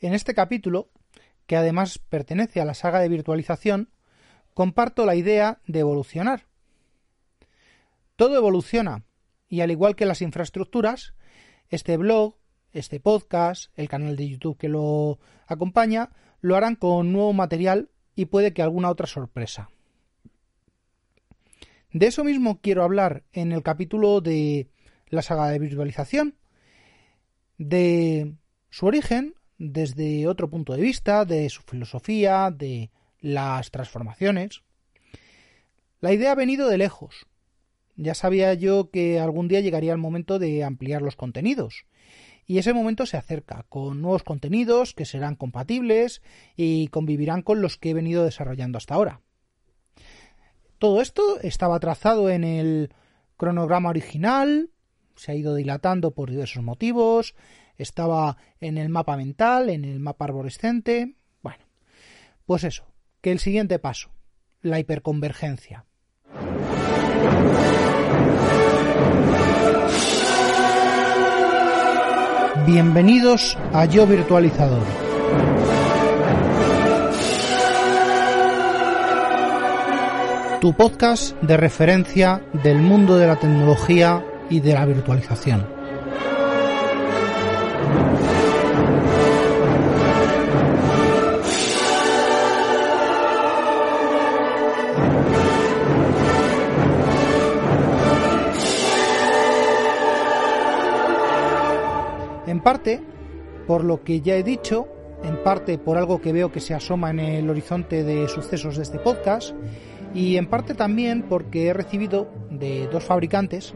En este capítulo, que además pertenece a la saga de virtualización, comparto la idea de evolucionar. Todo evoluciona, y al igual que las infraestructuras, este blog, este podcast, el canal de YouTube que lo acompaña, lo harán con nuevo material y puede que alguna otra sorpresa. De eso mismo quiero hablar en el capítulo de la saga de virtualización, de su origen, desde otro punto de vista, de su filosofía, de las transformaciones. La idea ha venido de lejos. Ya sabía yo que algún día llegaría el momento de ampliar los contenidos. Y ese momento se acerca, con nuevos contenidos que serán compatibles y convivirán con los que he venido desarrollando hasta ahora. Todo esto estaba trazado en el cronograma original, se ha ido dilatando por diversos motivos, estaba en el mapa mental, en el mapa arborescente. Bueno, pues eso, que el siguiente paso, la hiperconvergencia. Bienvenidos a Yo Virtualizador. Tu podcast de referencia del mundo de la tecnología y de la virtualización. Parte, por lo que ya he dicho, en parte por algo que veo que se asoma en el horizonte de sucesos de este podcast, y en parte también porque he recibido de dos fabricantes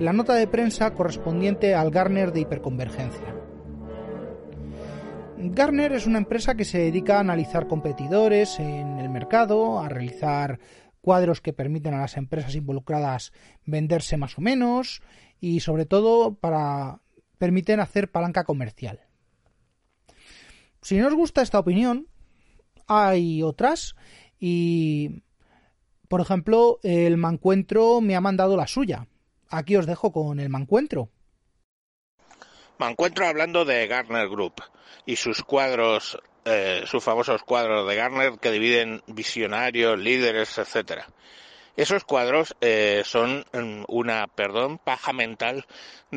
la nota de prensa correspondiente al Garner de hiperconvergencia. Garner es una empresa que se dedica a analizar competidores en el mercado, a realizar cuadros que permiten a las empresas involucradas venderse más o menos y sobre todo para permiten hacer palanca comercial. Si no os gusta esta opinión, hay otras y, por ejemplo, el Mancuentro me ha mandado la suya. Aquí os dejo con el Mancuentro. Mancuentro hablando de Garner Group y sus cuadros, eh, sus famosos cuadros de Garner que dividen visionarios, líderes, etcétera. Esos cuadros eh, son mm, una, perdón, paja mental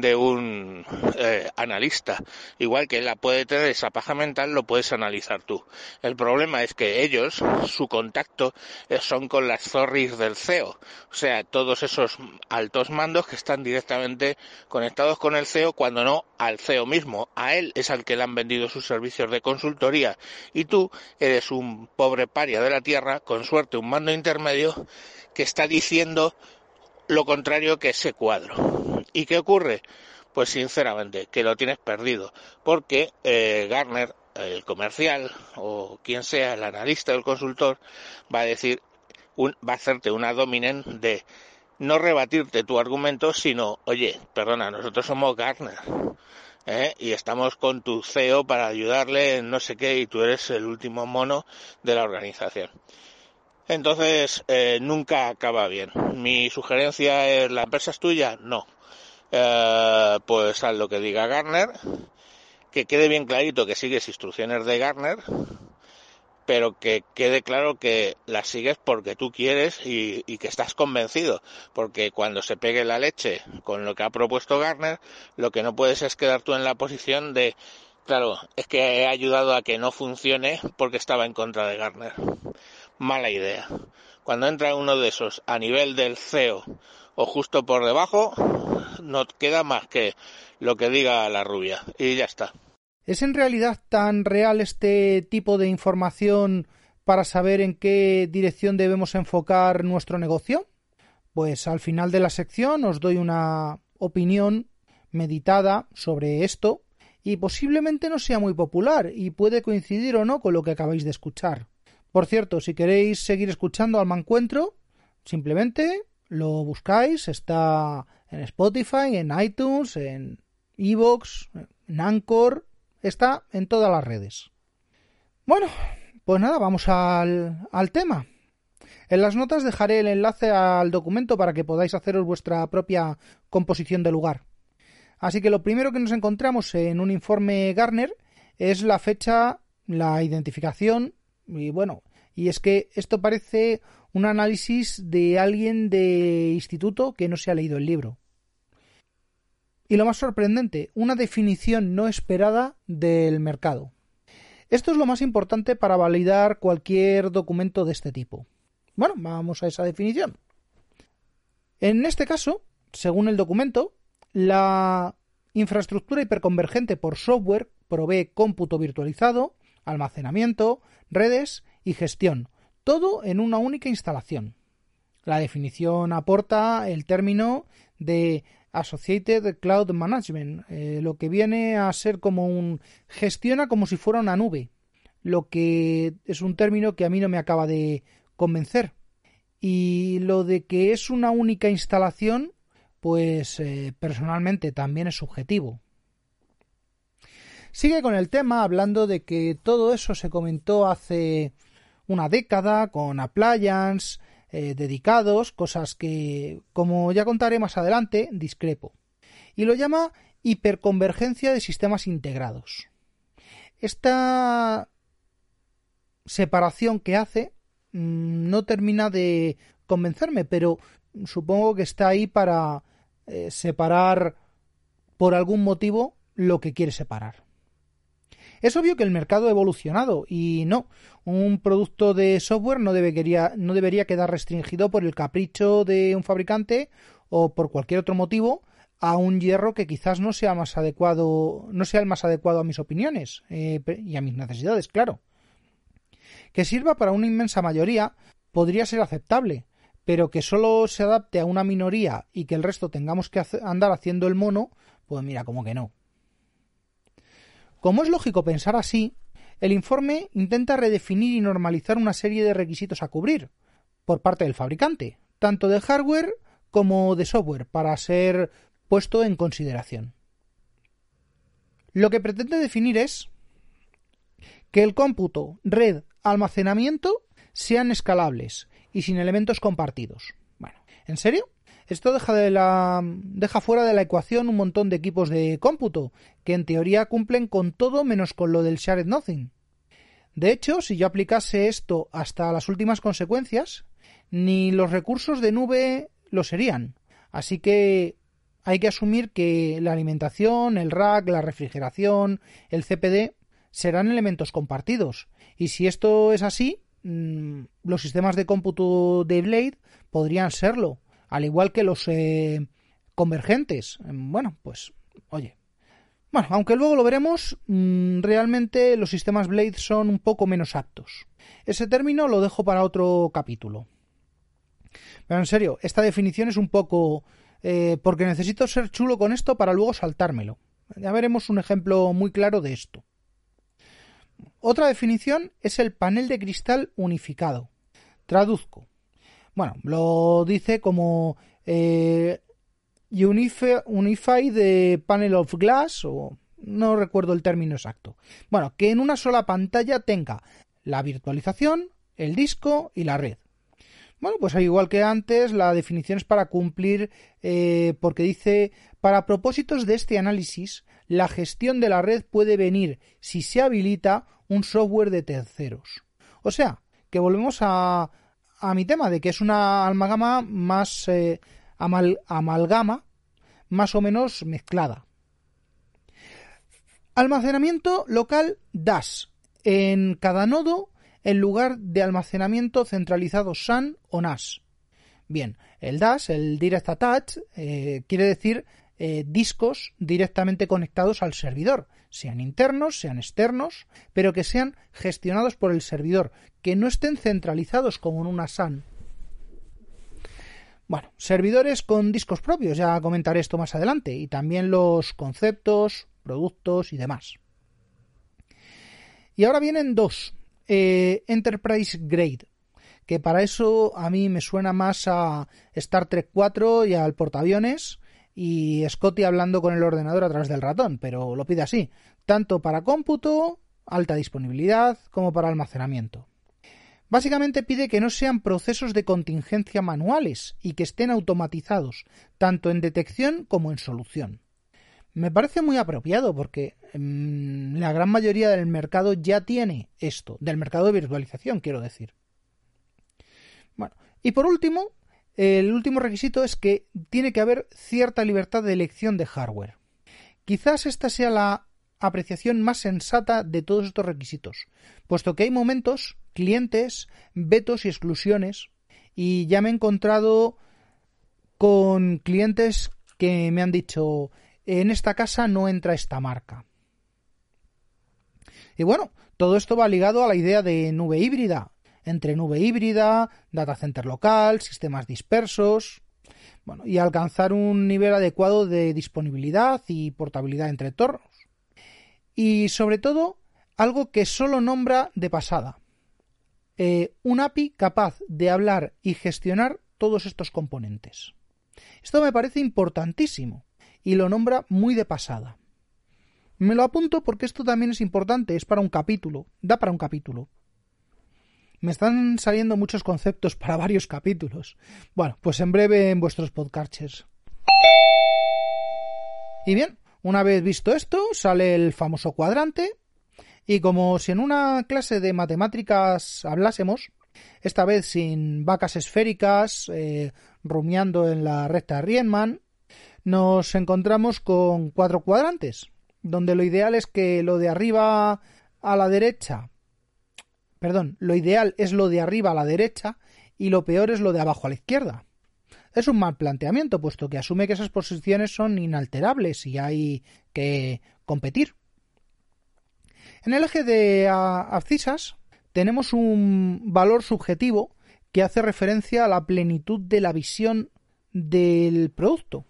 de un eh, analista. Igual que él puede tener esa paja mental, lo puedes analizar tú. El problema es que ellos, su contacto, eh, son con las zorris del CEO. O sea, todos esos altos mandos que están directamente conectados con el CEO, cuando no al CEO mismo. A él es al que le han vendido sus servicios de consultoría. Y tú eres un pobre paria de la tierra, con suerte un mando intermedio, que está diciendo lo contrario que ese cuadro. ¿Y qué ocurre? Pues sinceramente, que lo tienes perdido, porque eh, Garner, el comercial o quien sea, el analista o el consultor, va a decir, va a hacerte una dominen de no rebatirte tu argumento, sino, oye, perdona, nosotros somos Garner. ¿eh? y estamos con tu CEO para ayudarle no sé qué y tú eres el último mono de la organización. Entonces, eh, nunca acaba bien. Mi sugerencia es, ¿la empresa es tuya? No. Eh, pues haz lo que diga Garner, que quede bien clarito que sigues instrucciones de Garner, pero que quede claro que las sigues porque tú quieres y, y, que estás convencido, porque cuando se pegue la leche con lo que ha propuesto Garner, lo que no puedes es quedar tú en la posición de, claro, es que he ayudado a que no funcione porque estaba en contra de Garner mala idea. Cuando entra uno de esos a nivel del CEO o justo por debajo, no queda más que lo que diga la rubia y ya está. ¿Es en realidad tan real este tipo de información para saber en qué dirección debemos enfocar nuestro negocio? Pues al final de la sección os doy una opinión meditada sobre esto y posiblemente no sea muy popular y puede coincidir o no con lo que acabáis de escuchar. Por cierto, si queréis seguir escuchando al Mancuentro, simplemente lo buscáis, está en Spotify, en iTunes, en Evox, en Anchor, está en todas las redes. Bueno, pues nada, vamos al, al tema. En las notas dejaré el enlace al documento para que podáis haceros vuestra propia composición de lugar. Así que lo primero que nos encontramos en un informe Garner es la fecha, la identificación y bueno, y es que esto parece un análisis de alguien de instituto que no se ha leído el libro. Y lo más sorprendente, una definición no esperada del mercado. Esto es lo más importante para validar cualquier documento de este tipo. Bueno, vamos a esa definición. En este caso, según el documento, la infraestructura hiperconvergente por software provee cómputo virtualizado, almacenamiento, redes y gestión, todo en una única instalación. La definición aporta el término de Associated Cloud Management, eh, lo que viene a ser como un gestiona como si fuera una nube, lo que es un término que a mí no me acaba de convencer. Y lo de que es una única instalación pues eh, personalmente también es subjetivo. Sigue con el tema hablando de que todo eso se comentó hace una década con appliance eh, dedicados, cosas que, como ya contaré más adelante, discrepo. Y lo llama hiperconvergencia de sistemas integrados. Esta separación que hace mm, no termina de convencerme, pero supongo que está ahí para eh, separar por algún motivo lo que quiere separar. Es obvio que el mercado ha evolucionado y no, un producto de software no debería, no debería quedar restringido por el capricho de un fabricante o por cualquier otro motivo a un hierro que quizás no sea más adecuado, no sea el más adecuado a mis opiniones eh, y a mis necesidades, claro. Que sirva para una inmensa mayoría podría ser aceptable, pero que solo se adapte a una minoría y que el resto tengamos que andar haciendo el mono, pues mira, como que no. Como es lógico pensar así, el informe intenta redefinir y normalizar una serie de requisitos a cubrir por parte del fabricante, tanto de hardware como de software, para ser puesto en consideración. Lo que pretende definir es que el cómputo, red, almacenamiento sean escalables y sin elementos compartidos. Bueno, ¿en serio? Esto deja, fuera de la ecuación un montón de equipos de cómputo, que en teoría cumplen con todo menos con lo del shared nothing. De hecho, si yo aplicase esto hasta las últimas consecuencias, ni los recursos de nube lo serían. Así que hay que asumir que la alimentación, el rack, la refrigeración, el CPD serán elementos compartidos. Y si esto es así, Mm, los sistemas de cómputo de Blade podrían serlo, al igual que los eh, convergentes. Mm, bueno, pues, oye. Bueno, aunque luego lo veremos, mm, realmente los sistemas Blade son un poco menos aptos. Ese término lo dejo para otro capítulo. Pero en serio, esta definición es un poco... Eh, porque necesito ser chulo con esto para luego saltármelo. Ya veremos un ejemplo muy claro de esto. Otra definición es el panel de cristal unificado. Traduzco. Bueno, lo dice como eh, Unified Panel of Glass o no recuerdo el término exacto. Bueno, que en una sola pantalla tenga la virtualización, el disco y la red. Bueno, pues igual que antes, la definición es para cumplir, eh, porque dice, para propósitos de este análisis, la gestión de la red puede venir si se habilita un software de terceros. O sea, que volvemos a, a mi tema de que es una amalgama más eh, amalgama más o menos mezclada. Almacenamiento local DAS. En cada nodo, en lugar de almacenamiento centralizado SAN o NAS. Bien, el DAS, el Direct Attach, eh, quiere decir eh, discos directamente conectados al servidor, sean internos, sean externos, pero que sean gestionados por el servidor, que no estén centralizados como en una SAN. Bueno, servidores con discos propios, ya comentaré esto más adelante, y también los conceptos, productos y demás. Y ahora vienen dos. Eh, Enterprise Grade, que para eso a mí me suena más a Star Trek 4 y al portaaviones y Scotty hablando con el ordenador a través del ratón, pero lo pide así, tanto para cómputo, alta disponibilidad, como para almacenamiento. Básicamente pide que no sean procesos de contingencia manuales y que estén automatizados, tanto en detección como en solución. Me parece muy apropiado porque mm, la gran mayoría del mercado ya tiene esto, del mercado de virtualización, quiero decir. Bueno, y por último, el último requisito es que tiene que haber cierta libertad de elección de hardware. Quizás esta sea la apreciación más sensata de todos estos requisitos, puesto que hay momentos, clientes, vetos y exclusiones, y ya me he encontrado con clientes que me han dicho en esta casa no entra esta marca. Y bueno, todo esto va ligado a la idea de nube híbrida, entre nube híbrida, data center local, sistemas dispersos, bueno, y alcanzar un nivel adecuado de disponibilidad y portabilidad entre entornos. Y sobre todo, algo que solo nombra de pasada. Eh, un API capaz de hablar y gestionar todos estos componentes. Esto me parece importantísimo y lo nombra muy de pasada. Me lo apunto porque esto también es importante, es para un capítulo, da para un capítulo. Me están saliendo muchos conceptos para varios capítulos. Bueno, pues en breve en vuestros podcasts. Y bien, una vez visto esto, sale el famoso cuadrante. Y como si en una clase de matemáticas hablásemos, esta vez sin vacas esféricas, eh, rumiando en la recta Riemann, nos encontramos con cuatro cuadrantes, donde lo ideal es que lo de arriba a la derecha perdón, lo ideal es lo de arriba a la derecha y lo peor es lo de abajo a la izquierda. Es un mal planteamiento, puesto que asume que esas posiciones son inalterables y hay que competir. En el eje de abscisas tenemos un valor subjetivo que hace referencia a la plenitud de la visión del producto.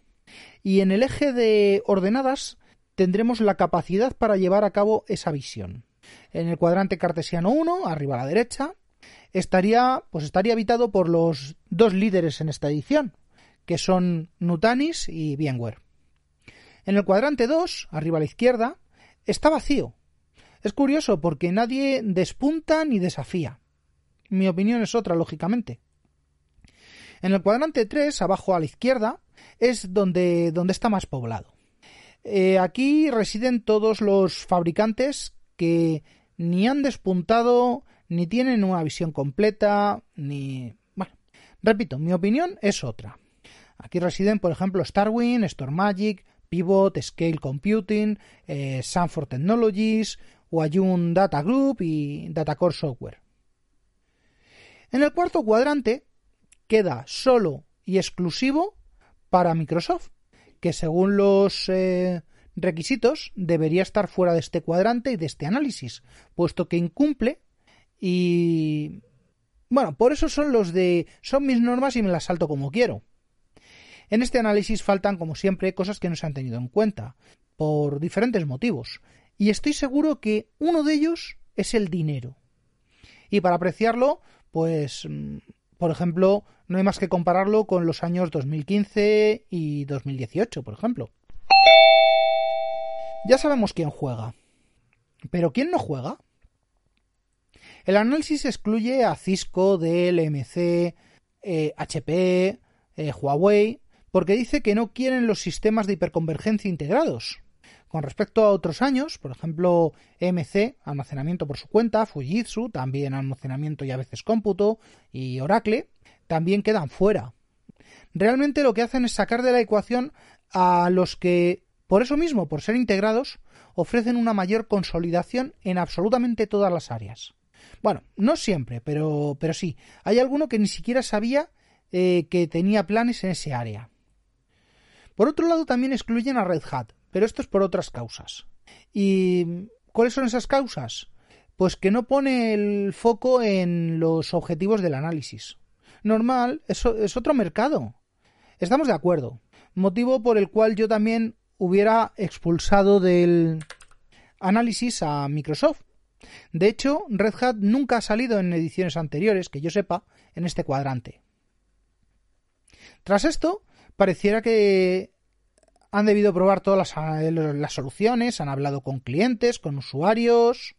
Y en el eje de ordenadas tendremos la capacidad para llevar a cabo esa visión en el cuadrante cartesiano 1, arriba a la derecha, estaría, pues estaría habitado por los dos líderes en esta edición, que son Nutanis y Bienware. En el cuadrante 2, arriba a la izquierda, está vacío. Es curioso porque nadie despunta ni desafía. Mi opinión es otra, lógicamente. En el cuadrante 3, abajo a la izquierda, es donde, donde está más poblado. Eh, aquí residen todos los fabricantes que ni han despuntado, ni tienen una visión completa, ni... Bueno, repito, mi opinión es otra. Aquí residen, por ejemplo, Starwin, StormMagic, Pivot, Scale Computing, eh, Sanford Technologies, Wayun Data Group y Datacore Software. En el cuarto cuadrante queda solo y exclusivo para Microsoft, que según los eh, requisitos debería estar fuera de este cuadrante y de este análisis, puesto que incumple y... Bueno, por eso son los de... son mis normas y me las salto como quiero. En este análisis faltan, como siempre, cosas que no se han tenido en cuenta, por diferentes motivos, y estoy seguro que uno de ellos es el dinero. Y para apreciarlo, pues, mm, por ejemplo, no hay más que compararlo con los años 2015 y 2018, por ejemplo. Ya sabemos quién juega. Pero ¿quién no juega? El análisis excluye a Cisco, Dell, MC, HP, eh, Huawei, porque dice que no quieren los sistemas de hiperconvergencia integrados. Con respecto a otros años, por ejemplo, MC, almacenamiento por su cuenta, Fujitsu, también almacenamiento y a veces cómputo, y Oracle, también quedan fuera. Realmente lo que hacen es sacar de la ecuación a los que por eso mismo, por ser integrados, ofrecen una mayor consolidación en absolutamente todas las áreas. Bueno, no siempre, pero, pero sí. Hay alguno que ni siquiera sabía eh, que tenía planes en ese área. Por otro lado, también excluyen a Red Hat, pero esto es por otras causas. ¿Y cuáles son esas causas? Pues que no pone el foco en los objetivos del análisis. Normal, eso es otro mercado. Estamos de acuerdo. Motivo por el cual yo también hubiera expulsado del análisis a Microsoft. De hecho, Red Hat nunca ha salido en ediciones anteriores, que yo sepa, en este cuadrante. Tras esto, pareciera que han debido probar todas las, soluciones, han hablado con clientes, con usuarios,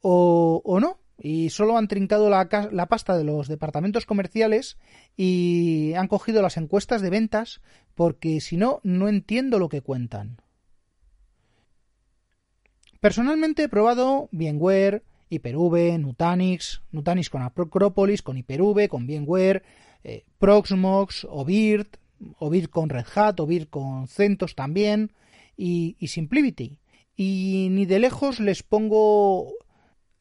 o, o no, y solo han trincado la, la, pasta de los departamentos comerciales y han cogido las encuestas de ventas porque si no, no entiendo lo que cuentan. Personalmente he probado VMware, Hyper-V, Nutanix, Nutanix con Acropolis, con Hyper-V, con VMware, eh, Proxmox, Ovirt, Ovirt con Red Hat, Ovirt con CentOS también y, y Simplicity. Y ni de lejos les pongo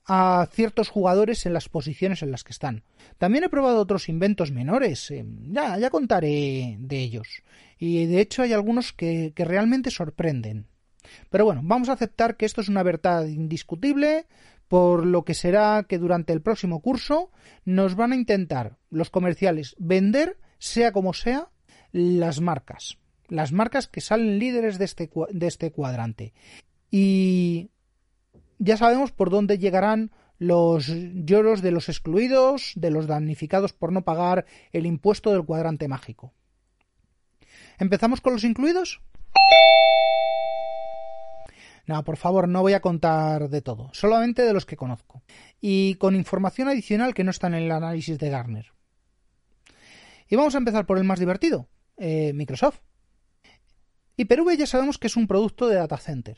a ciertos jugadores en las posiciones en las que están. También he probado otros inventos menores, eh, ya, ya contaré de ellos. Y de hecho hay algunos que, que realmente sorprenden. Pero bueno, vamos a aceptar que esto es una verdad indiscutible, por lo que será que durante el próximo curso nos van a intentar los comerciales vender, sea como sea, las marcas. Las marcas que salen líderes de este, de este cuadrante. Y ya sabemos por dónde llegarán los lloros de los excluidos, de los damnificados por no pagar el impuesto del cuadrante mágico. ¿Empezamos con los incluidos? No, por favor, no voy a contar de todo, solamente de los que conozco. Y con información adicional que no está en el análisis de Garner. Y vamos a empezar por el más divertido, eh, Microsoft. Hyper-V ya sabemos que es un producto de data center,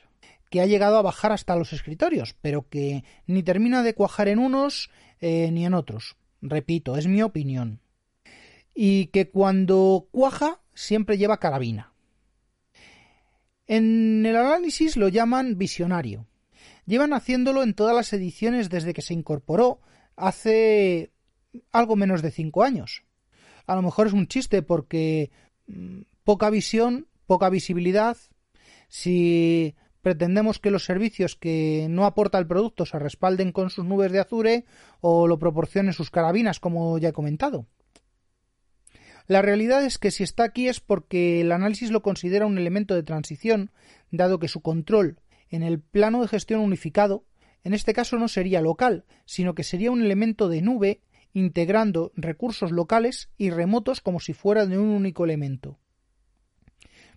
que ha llegado a bajar hasta los escritorios, pero que ni termina de cuajar en unos eh, ni en otros. Repito, es mi opinión. Y que cuando cuaja siempre lleva carabina. En el análisis lo llaman visionario. Llevan haciéndolo en todas las ediciones desde que se incorporó hace algo menos de cinco años. A lo mejor es un chiste porque mm, poca visión, poca visibilidad. Si pretendemos que los servicios que no aporta el producto se respalden con sus nubes de azure o lo proporcionen sus carabinas, como ya he comentado. La realidad es que si está aquí es porque el análisis lo considera un elemento de transición, dado que su control en el plano de gestión unificado, en este caso no sería local, sino que sería un elemento de nube integrando recursos locales y remotos como si fuera de un único elemento.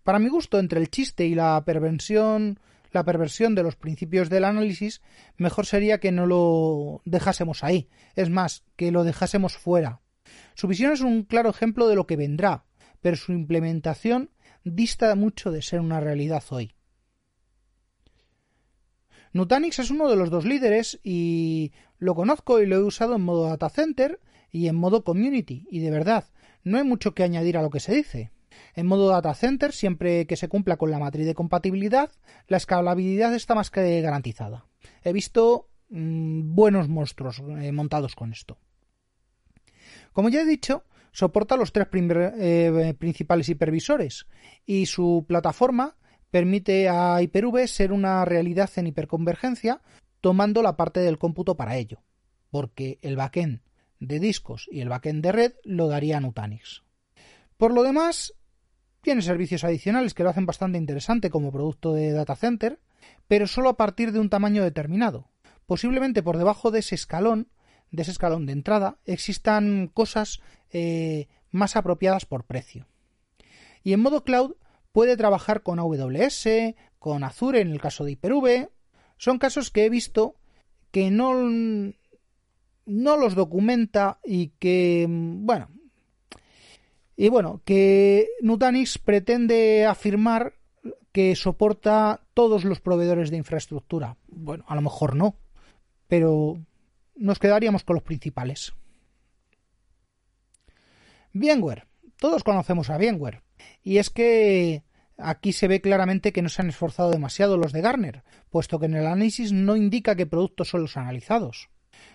Para mi gusto, entre el chiste y la perversión, la perversión de los principios del análisis, mejor sería que no lo dejásemos ahí, es más, que lo dejásemos fuera. Su visión es un claro ejemplo de lo que vendrá, pero su implementación dista mucho de ser una realidad hoy. Nutanix es uno de los dos líderes y lo conozco y lo he usado en modo data center y en modo community y de verdad no hay mucho que añadir a lo que se dice. En modo data center, siempre que se cumpla con la matriz de compatibilidad, la escalabilidad está más que garantizada. He visto mm, buenos monstruos eh, montados con esto. Como ya he dicho, soporta los tres eh, principales hipervisores y su plataforma permite a Hyper-V ser una realidad en hiperconvergencia tomando la parte del cómputo para ello, porque el backend de discos y el backend de red lo daría Nutanix. Por lo demás, tiene servicios adicionales que lo hacen bastante interesante como producto de data center, pero solo a partir de un tamaño determinado. Posiblemente por debajo de ese escalón de ese escalón de entrada existan cosas eh, más apropiadas por precio. Y en modo cloud puede trabajar con AWS, con Azure en el caso de Hyper-V. Son casos que he visto que no, no los documenta y que, bueno, y bueno, que Nutanix pretende afirmar que soporta todos los proveedores de infraestructura. Bueno, a lo mejor no, pero nos quedaríamos con los principales. VMware. Todos conocemos a VMware. Y es que aquí se ve claramente que no se han esforzado demasiado los de Garner, puesto que en el análisis no indica qué productos son los analizados.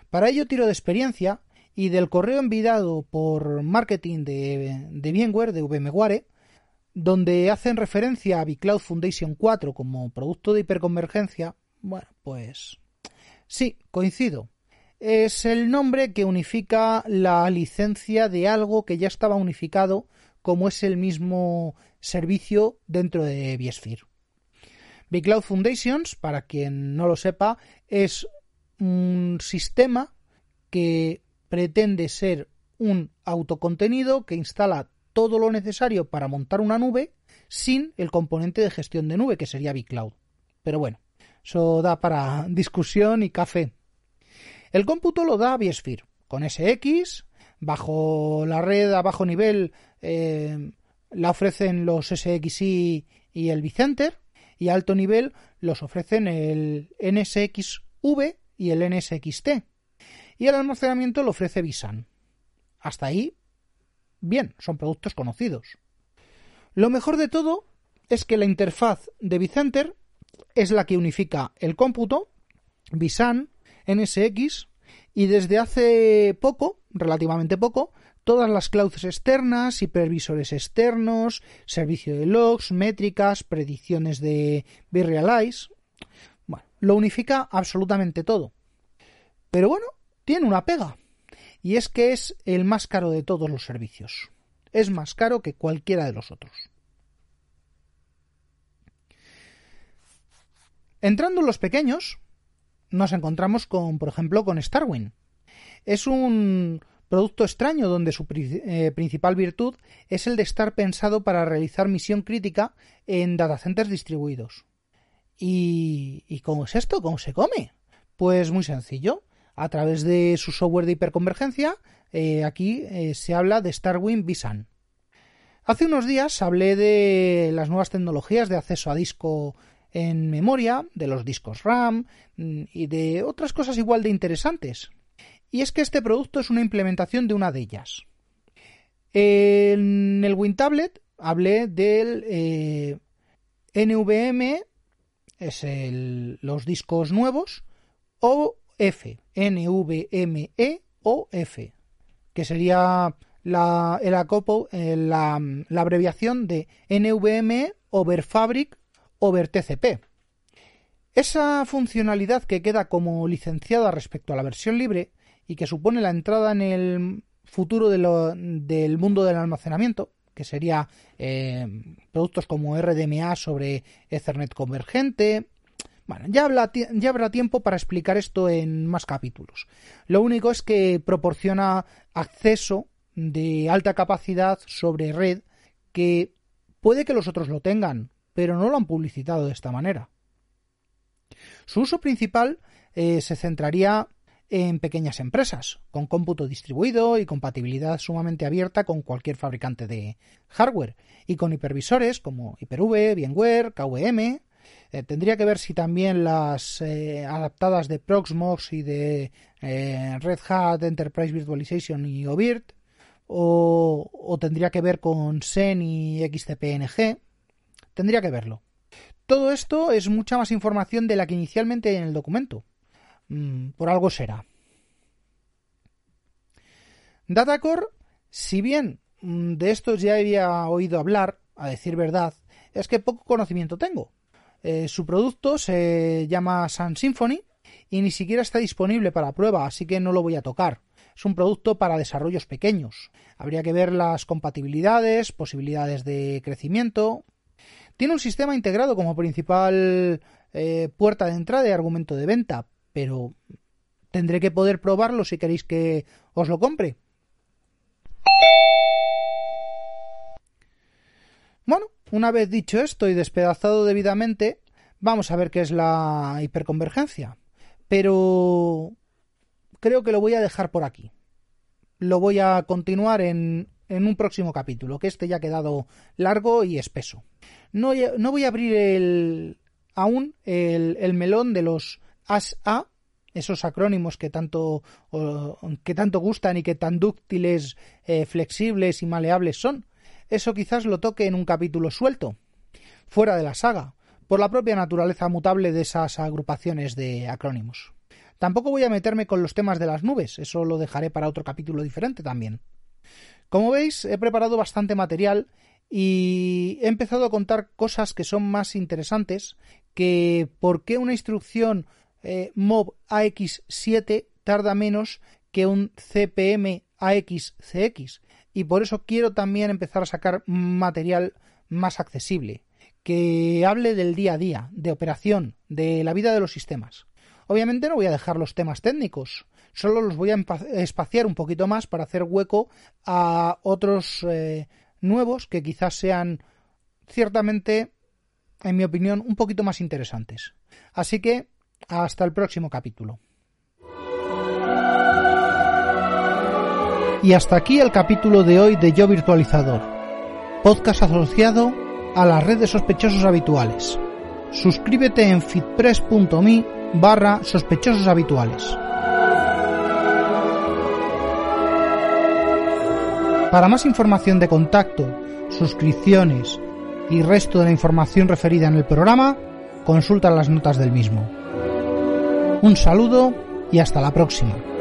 Para ello tiro de experiencia y del correo enviado por marketing de, de VMware, de VMware, donde hacen referencia a vCloud Foundation 4 como producto de hiperconvergencia, bueno, pues sí, coincido es el nombre que unifica la licencia de algo que ya estaba unificado como es el mismo servicio dentro de vSphere. BigCloud Foundations, para quien no lo sepa, es un sistema que pretende ser un autocontenido que instala todo lo necesario para montar una nube sin el componente de gestión de nube, que sería BigCloud. Pero bueno, eso da para discusión y café. El cómputo lo da Biosphere, con SX, bajo la red a bajo nivel eh, la ofrecen los SXI y el Vicenter, y a alto nivel los ofrecen el NSXV y el NSXT. Y el almacenamiento lo ofrece Visan. Hasta ahí, bien, son productos conocidos. Lo mejor de todo es que la interfaz de Vicenter es la que unifica el cómputo, Visan, NSX y desde hace poco, relativamente poco, todas las clouds externas, hipervisores externos, servicio de logs, métricas, predicciones de Visualize. Bueno, lo unifica absolutamente todo. Pero bueno, tiene una pega. Y es que es el más caro de todos los servicios. Es más caro que cualquiera de los otros. Entrando en los pequeños, nos encontramos con, por ejemplo, con Starwin. Es un producto extraño donde su eh, principal virtud es el de estar pensado para realizar misión crítica en datacenters distribuidos. ¿Y, ¿Y cómo es esto? ¿Cómo se come? Pues muy sencillo. A través de su software de hiperconvergencia, eh, aquí eh, se habla de Starwin vSAN. Hace unos días hablé de las nuevas tecnologías de acceso a disco en memoria, de los discos RAM mm, y de otras cosas igual de interesantes. Y es que este producto es una implementación de una de ellas. En el WinTablet hablé del eh, NVMe, es los discos nuevos, o F, NVMe o F, que sería la, el acopo, eh, la, la abreviación de NVMe over Fabric over TCP. Esa funcionalidad que queda como licenciada respecto a la versión libre y que supone la entrada en el futuro del mundo del almacenamiento, que sería eh, productos como RDMA sobre Ethernet convergente. Ya habrá tiempo para explicar esto en más capítulos. Lo único es que proporciona acceso de alta capacidad sobre red que puede que los otros lo tengan, pero no lo han publicitado de esta manera. Su uso principal eh, se centraría en pequeñas empresas, con cómputo distribuido y compatibilidad sumamente abierta con cualquier fabricante de hardware, y con hipervisores como Hyper-V, VMware, KVM. Eh, tendría que ver si también las eh, adaptadas de Proxmox y de Red Hat Enterprise Virtualization y OVIRT, o, o tendría que ver con SEN y XCPNG. Tendría que verlo. Todo esto es mucha más información de la que inicialmente hay en el documento. Mm, por algo será. Datacore, si bien mm, de estos ya había oído hablar, a decir verdad, es que poco conocimiento tengo. Eh, su producto se llama Sun Symphony y ni siquiera está disponible para prueba, así que no lo voy a tocar. Es un producto para desarrollos pequeños. Habría que ver las compatibilidades, posibilidades de crecimiento, tiene un sistema integrado como principal eh, puerta de entrada y argumento de venta, pero tendré que poder probarlo si queréis que os lo compre. Bueno, una vez dicho esto y despedazado debidamente, vamos a ver qué es la hiperconvergencia. Pero creo que lo voy a dejar por aquí. Lo voy a continuar en, en un próximo capítulo, que este ya ha quedado largo y espeso. No, voy a abrir el, aún el, melón de los ASA, esos acrónimos que tanto, que tanto gustan y que tan dúctiles, eh, flexibles y maleables son. Eso quizás lo toque en un capítulo suelto, fuera de la saga, por la propia naturaleza mutable de esas agrupaciones de acrónimos. Tampoco voy a meterme con los temas de las nubes, eso lo dejaré para otro capítulo diferente también. Como veis, he preparado bastante material y he empezado a contar cosas que son más interesantes que por qué una instrucción eh, MOV AX7 tarda menos que un CPM AXCX y por eso quiero también empezar a sacar material más accesible que hable del día a día, de operación, de la vida de los sistemas. Obviamente no voy a dejar los temas técnicos, solo los voy a espaciar un poquito más para hacer hueco a otros eh, nuevos que quizás sean ciertamente, en mi opinión, un poquito más interesantes. Así que hasta el próximo capítulo. Y hasta aquí el capítulo de hoy de Yo Virtualizador, podcast asociado a la red de sospechosos habituales. Suscríbete en fitpress.me barra habituales. Para más información de contacto, suscripciones y resto de la información referida en el programa, consulta las notas del mismo. Un saludo y hasta la próxima.